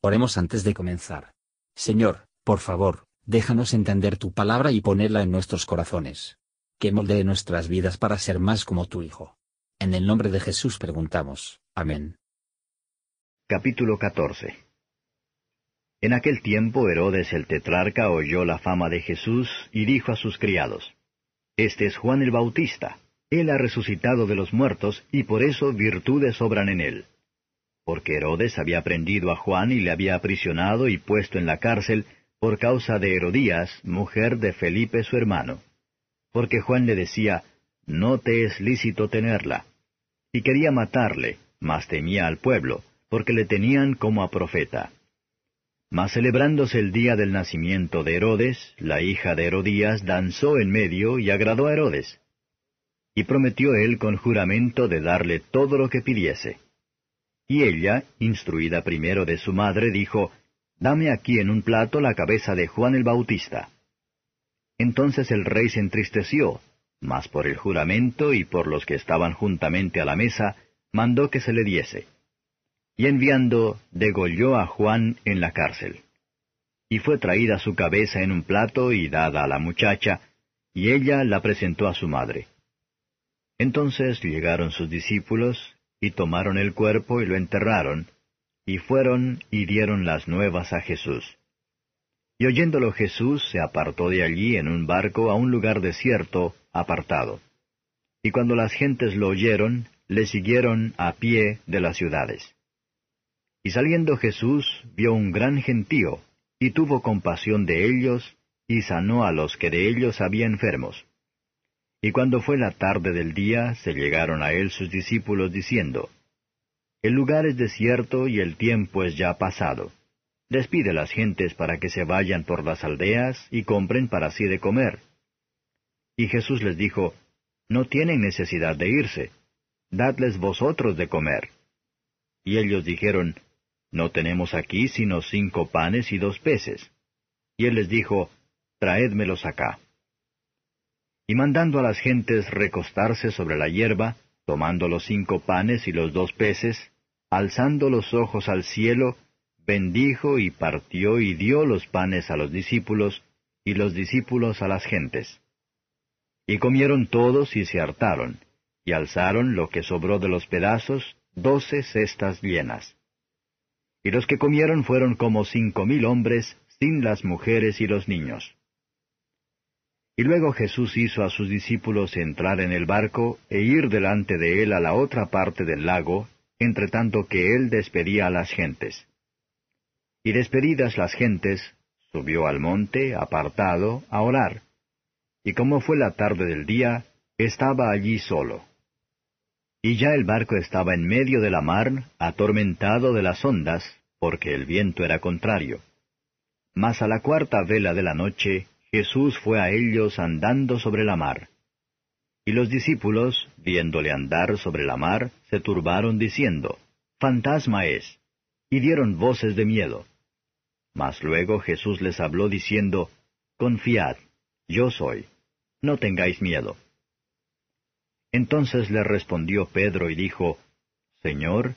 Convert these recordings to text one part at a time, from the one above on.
Oremos antes de comenzar. Señor, por favor, déjanos entender tu palabra y ponerla en nuestros corazones. Que moldee nuestras vidas para ser más como tu Hijo. En el nombre de Jesús preguntamos. Amén. Capítulo 14 En aquel tiempo Herodes el tetrarca oyó la fama de Jesús y dijo a sus criados, Este es Juan el Bautista. Él ha resucitado de los muertos y por eso virtudes sobran en él porque Herodes había prendido a Juan y le había aprisionado y puesto en la cárcel por causa de Herodías, mujer de Felipe su hermano. Porque Juan le decía, No te es lícito tenerla. Y quería matarle, mas temía al pueblo, porque le tenían como a profeta. Mas celebrándose el día del nacimiento de Herodes, la hija de Herodías danzó en medio y agradó a Herodes. Y prometió él con juramento de darle todo lo que pidiese. Y ella, instruida primero de su madre, dijo, Dame aquí en un plato la cabeza de Juan el Bautista. Entonces el rey se entristeció, mas por el juramento y por los que estaban juntamente a la mesa, mandó que se le diese. Y enviando, degolló a Juan en la cárcel. Y fue traída su cabeza en un plato y dada a la muchacha, y ella la presentó a su madre. Entonces llegaron sus discípulos, y tomaron el cuerpo y lo enterraron, y fueron y dieron las nuevas a Jesús. Y oyéndolo Jesús se apartó de allí en un barco a un lugar desierto, apartado. Y cuando las gentes lo oyeron, le siguieron a pie de las ciudades. Y saliendo Jesús vio un gran gentío, y tuvo compasión de ellos, y sanó a los que de ellos había enfermos y cuando fue la tarde del día, se llegaron a él sus discípulos diciendo, El lugar es desierto y el tiempo es ya pasado. Despide las gentes para que se vayan por las aldeas y compren para sí de comer. Y Jesús les dijo, No tienen necesidad de irse, dadles vosotros de comer. Y ellos dijeron, No tenemos aquí sino cinco panes y dos peces. Y él les dijo, Traédmelos acá. Y mandando a las gentes recostarse sobre la hierba, tomando los cinco panes y los dos peces, alzando los ojos al cielo, bendijo y partió y dio los panes a los discípulos, y los discípulos a las gentes. Y comieron todos y se hartaron, y alzaron lo que sobró de los pedazos, doce cestas llenas. Y los que comieron fueron como cinco mil hombres, sin las mujeres y los niños. Y luego Jesús hizo a sus discípulos entrar en el barco e ir delante de él a la otra parte del lago, entre tanto que él despedía a las gentes. Y despedidas las gentes, subió al monte, apartado, a orar. Y como fue la tarde del día, estaba allí solo. Y ya el barco estaba en medio de la mar, atormentado de las ondas, porque el viento era contrario. Mas a la cuarta vela de la noche, Jesús fue a ellos andando sobre la mar. Y los discípulos, viéndole andar sobre la mar, se turbaron diciendo, Fantasma es, y dieron voces de miedo. Mas luego Jesús les habló diciendo, Confiad, yo soy, no tengáis miedo. Entonces le respondió Pedro y dijo, Señor,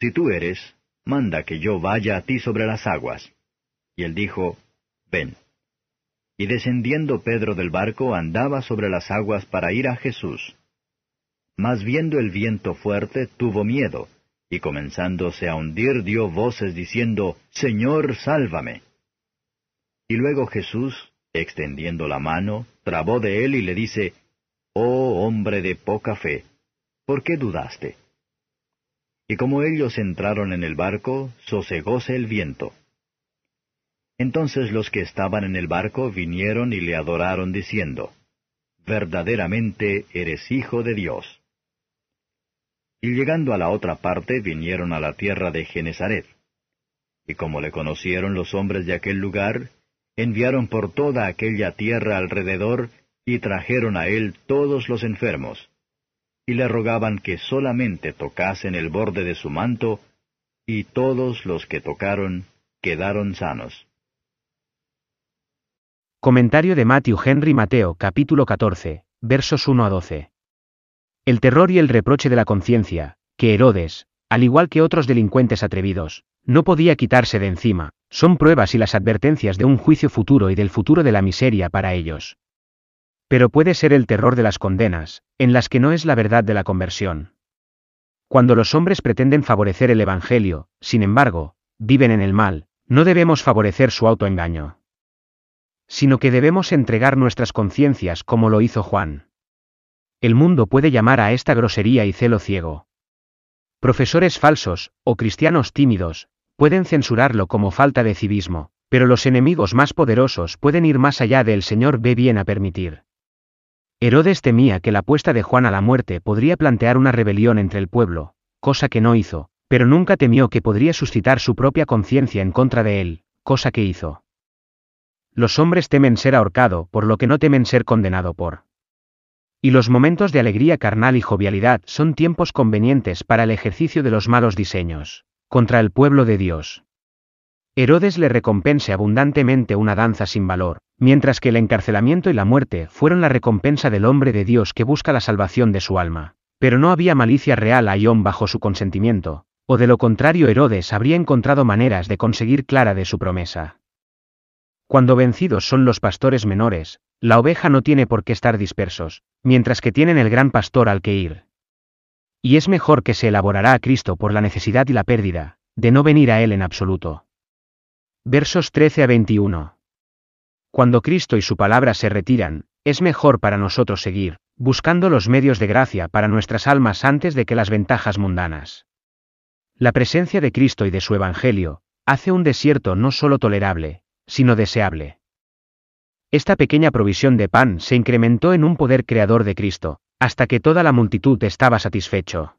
si tú eres, manda que yo vaya a ti sobre las aguas. Y él dijo, Ven. Y descendiendo Pedro del barco andaba sobre las aguas para ir a Jesús. Mas viendo el viento fuerte, tuvo miedo, y comenzándose a hundir dio voces diciendo, Señor, sálvame. Y luego Jesús, extendiendo la mano, trabó de él y le dice, Oh hombre de poca fe, ¿por qué dudaste? Y como ellos entraron en el barco, sosegóse el viento. Entonces los que estaban en el barco vinieron y le adoraron diciendo, Verdaderamente eres hijo de Dios. Y llegando a la otra parte vinieron a la tierra de Genezaret. Y como le conocieron los hombres de aquel lugar, enviaron por toda aquella tierra alrededor y trajeron a él todos los enfermos, y le rogaban que solamente tocasen el borde de su manto, y todos los que tocaron quedaron sanos. Comentario de Matthew Henry Mateo capítulo 14, versos 1 a 12. El terror y el reproche de la conciencia, que Herodes, al igual que otros delincuentes atrevidos, No podía quitarse de encima, son pruebas y las advertencias de un juicio futuro y del futuro de la miseria para ellos. Pero puede ser el terror de las condenas, en las que no es la verdad de la conversión. Cuando los hombres pretenden favorecer el Evangelio, sin embargo, viven en el mal, no debemos favorecer su autoengaño. Sino que debemos entregar nuestras conciencias como lo hizo Juan. El mundo puede llamar a esta grosería y celo ciego. Profesores falsos, o cristianos tímidos, pueden censurarlo como falta de civismo, pero los enemigos más poderosos pueden ir más allá del Señor ve bien a permitir. Herodes temía que la puesta de Juan a la muerte podría plantear una rebelión entre el pueblo, cosa que no hizo, pero nunca temió que podría suscitar su propia conciencia en contra de él, cosa que hizo. Los hombres temen ser ahorcado por lo que no temen ser condenado por. Y los momentos de alegría carnal y jovialidad son tiempos convenientes para el ejercicio de los malos diseños, contra el pueblo de Dios. Herodes le recompense abundantemente una danza sin valor, mientras que el encarcelamiento y la muerte fueron la recompensa del hombre de Dios que busca la salvación de su alma. Pero no había malicia real a Ión bajo su consentimiento, o de lo contrario Herodes habría encontrado maneras de conseguir clara de su promesa. Cuando vencidos son los pastores menores, la oveja no tiene por qué estar dispersos, mientras que tienen el gran pastor al que ir. Y es mejor que se elaborará a Cristo por la necesidad y la pérdida, de no venir a Él en absoluto. Versos 13 a 21. Cuando Cristo y su palabra se retiran, es mejor para nosotros seguir, buscando los medios de gracia para nuestras almas antes de que las ventajas mundanas. La presencia de Cristo y de su Evangelio, hace un desierto no solo tolerable, sino deseable. Esta pequeña provisión de pan se incrementó en un poder creador de Cristo, hasta que toda la multitud estaba satisfecho.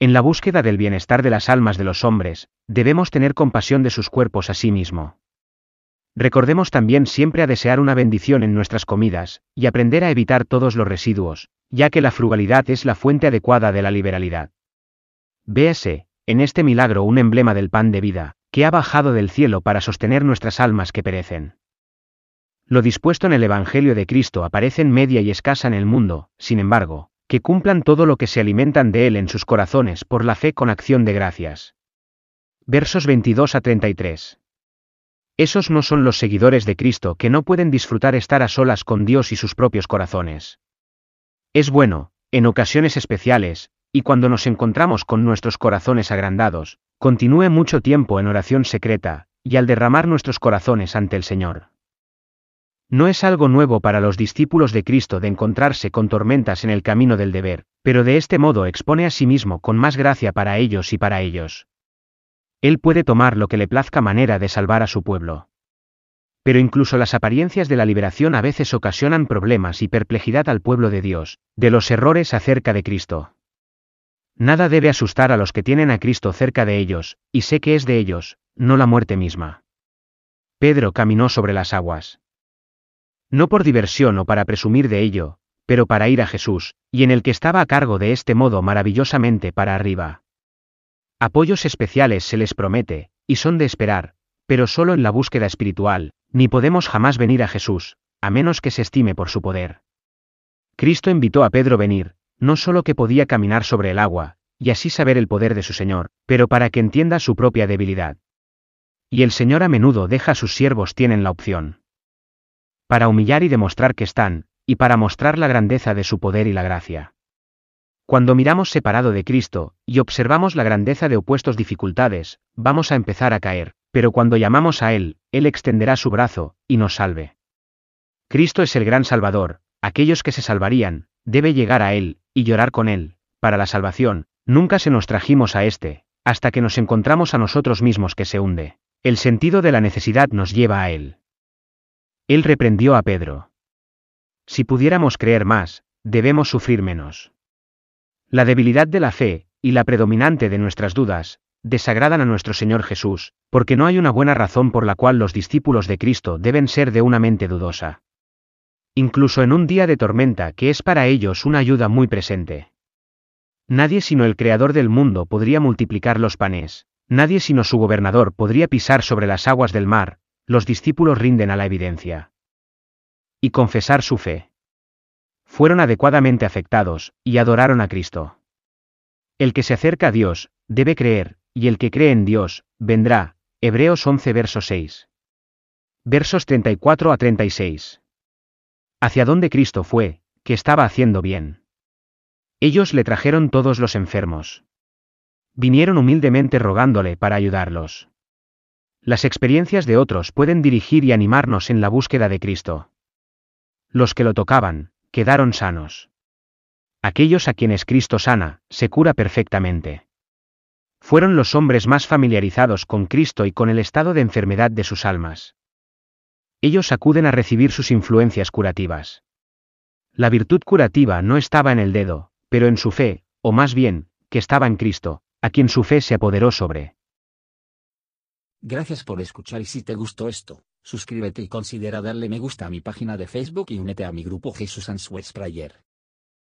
En la búsqueda del bienestar de las almas de los hombres, debemos tener compasión de sus cuerpos a sí mismo. Recordemos también siempre a desear una bendición en nuestras comidas, y aprender a evitar todos los residuos, ya que la frugalidad es la fuente adecuada de la liberalidad. Véase, en este milagro un emblema del pan de vida, que ha bajado del cielo para sostener nuestras almas que perecen. Lo dispuesto en el Evangelio de Cristo aparece en media y escasa en el mundo, sin embargo, que cumplan todo lo que se alimentan de él en sus corazones por la fe con acción de gracias. Versos 22 a 33. Esos no son los seguidores de Cristo que no pueden disfrutar estar a solas con Dios y sus propios corazones. Es bueno, en ocasiones especiales, y cuando nos encontramos con nuestros corazones agrandados, continúe mucho tiempo en oración secreta, y al derramar nuestros corazones ante el Señor. No es algo nuevo para los discípulos de Cristo de encontrarse con tormentas en el camino del deber, pero de este modo expone a sí mismo con más gracia para ellos y para ellos. Él puede tomar lo que le plazca manera de salvar a su pueblo. Pero incluso las apariencias de la liberación a veces ocasionan problemas y perplejidad al pueblo de Dios, de los errores acerca de Cristo. Nada debe asustar a los que tienen a Cristo cerca de ellos, y sé que es de ellos, no la muerte misma. Pedro caminó sobre las aguas. No por diversión o para presumir de ello, pero para ir a Jesús, y en el que estaba a cargo de este modo maravillosamente para arriba. Apoyos especiales se les promete, y son de esperar, pero solo en la búsqueda espiritual, ni podemos jamás venir a Jesús, a menos que se estime por su poder. Cristo invitó a Pedro venir, no solo que podía caminar sobre el agua, y así saber el poder de su Señor, pero para que entienda su propia debilidad. Y el Señor a menudo deja a sus siervos tienen la opción. Para humillar y demostrar que están, y para mostrar la grandeza de su poder y la gracia. Cuando miramos separado de Cristo, y observamos la grandeza de opuestos dificultades, vamos a empezar a caer, pero cuando llamamos a Él, Él extenderá su brazo, y nos salve. Cristo es el gran Salvador, aquellos que se salvarían, debe llegar a Él, y llorar con Él, para la salvación, nunca se nos trajimos a éste, hasta que nos encontramos a nosotros mismos que se hunde. El sentido de la necesidad nos lleva a Él. Él reprendió a Pedro. Si pudiéramos creer más, debemos sufrir menos. La debilidad de la fe, y la predominante de nuestras dudas, desagradan a nuestro Señor Jesús, porque no hay una buena razón por la cual los discípulos de Cristo deben ser de una mente dudosa incluso en un día de tormenta que es para ellos una ayuda muy presente. Nadie sino el Creador del mundo podría multiplicar los panes, nadie sino su gobernador podría pisar sobre las aguas del mar, los discípulos rinden a la evidencia. Y confesar su fe. Fueron adecuadamente afectados, y adoraron a Cristo. El que se acerca a Dios, debe creer, y el que cree en Dios, vendrá. Hebreos 11 verso 6. Versos 34 a 36. Hacia dónde Cristo fue, que estaba haciendo bien. Ellos le trajeron todos los enfermos. Vinieron humildemente rogándole para ayudarlos. Las experiencias de otros pueden dirigir y animarnos en la búsqueda de Cristo. Los que lo tocaban, quedaron sanos. Aquellos a quienes Cristo sana, se cura perfectamente. Fueron los hombres más familiarizados con Cristo y con el estado de enfermedad de sus almas. Ellos acuden a recibir sus influencias curativas. La virtud curativa no estaba en el dedo, pero en su fe, o más bien, que estaba en Cristo, a quien su fe se apoderó sobre. Gracias por escuchar y si te gustó esto, suscríbete y considera darle me gusta a mi página de Facebook y únete a mi grupo Jesús Answers Prayer.